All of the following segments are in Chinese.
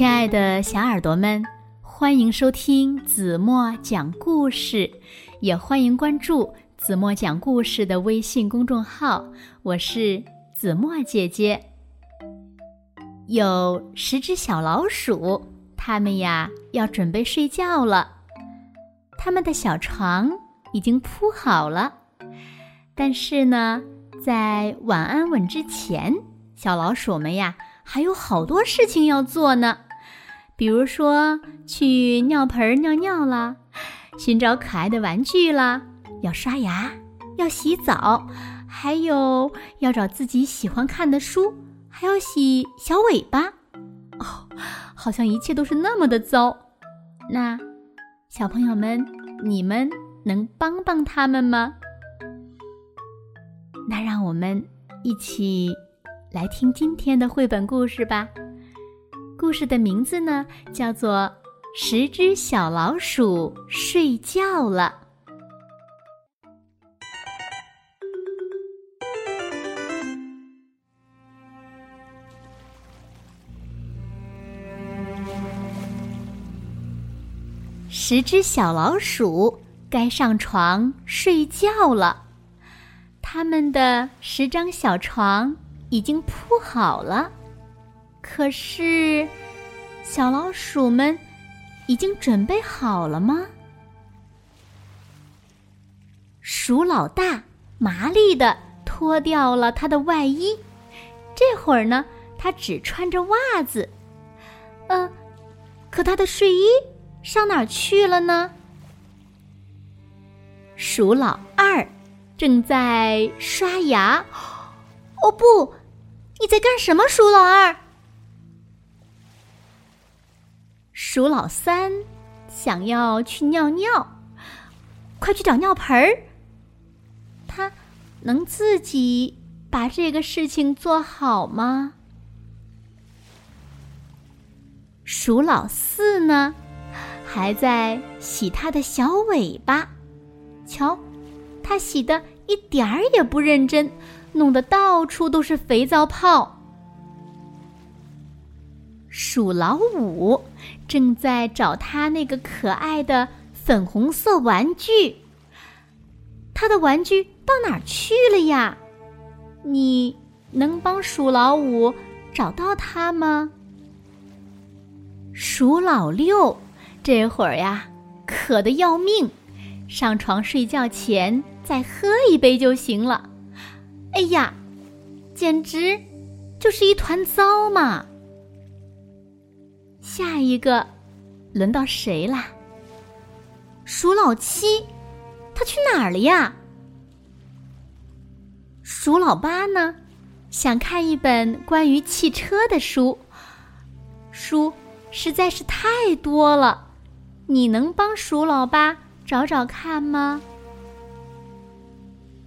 亲爱的小耳朵们，欢迎收听子墨讲故事，也欢迎关注子墨讲故事的微信公众号。我是子墨姐姐。有十只小老鼠，它们呀要准备睡觉了。它们的小床已经铺好了，但是呢，在晚安吻之前，小老鼠们呀还有好多事情要做呢。比如说去尿盆尿尿啦，寻找可爱的玩具啦，要刷牙，要洗澡，还有要找自己喜欢看的书，还要洗小尾巴。哦，好像一切都是那么的糟。那小朋友们，你们能帮帮他们吗？那让我们一起来听今天的绘本故事吧。故事的名字呢，叫做《十只小老鼠睡觉了》。十只小老鼠该上床睡觉了，他们的十张小床已经铺好了。可是，小老鼠们已经准备好了吗？鼠老大麻利的脱掉了他的外衣，这会儿呢，他只穿着袜子。嗯，可他的睡衣上哪儿去了呢？鼠老二正在刷牙。哦不，你在干什么，鼠老二？鼠老三想要去尿尿，快去找尿盆儿。他能自己把这个事情做好吗？鼠老四呢，还在洗他的小尾巴。瞧，他洗的一点儿也不认真，弄得到处都是肥皂泡。鼠老五正在找他那个可爱的粉红色玩具，他的玩具到哪儿去了呀？你能帮鼠老五找到它吗？鼠老六这会儿呀，渴得要命，上床睡觉前再喝一杯就行了。哎呀，简直就是一团糟嘛！下一个，轮到谁啦？鼠老七，他去哪儿了呀？鼠老八呢？想看一本关于汽车的书，书实在是太多了，你能帮鼠老八找找看吗？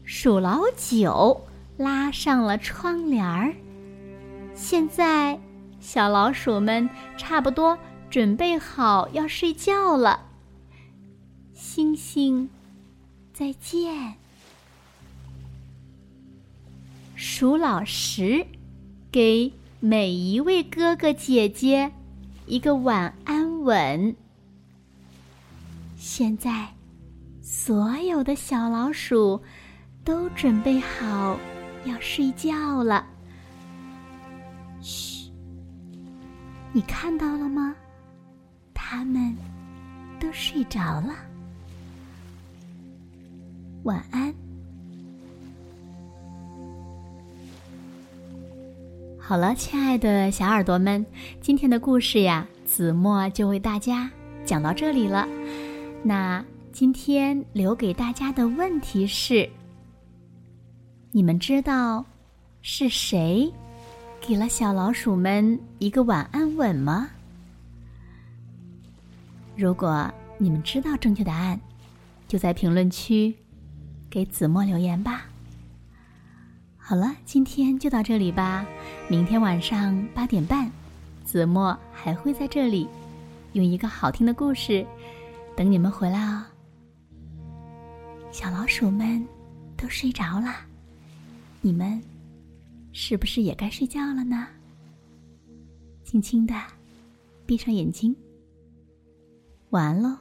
鼠老九拉上了窗帘儿，现在。小老鼠们差不多准备好要睡觉了。星星，再见。鼠老十，给每一位哥哥姐姐一个晚安吻。现在，所有的小老鼠都准备好要睡觉了。嘘。你看到了吗？他们都睡着了。晚安。好了，亲爱的小耳朵们，今天的故事呀，子墨就为大家讲到这里了。那今天留给大家的问题是：你们知道是谁？给了小老鼠们一个晚安吻吗？如果你们知道正确答案，就在评论区给子墨留言吧。好了，今天就到这里吧。明天晚上八点半，子墨还会在这里用一个好听的故事等你们回来哦。小老鼠们都睡着了，你们。是不是也该睡觉了呢？轻轻的，闭上眼睛，晚安喽。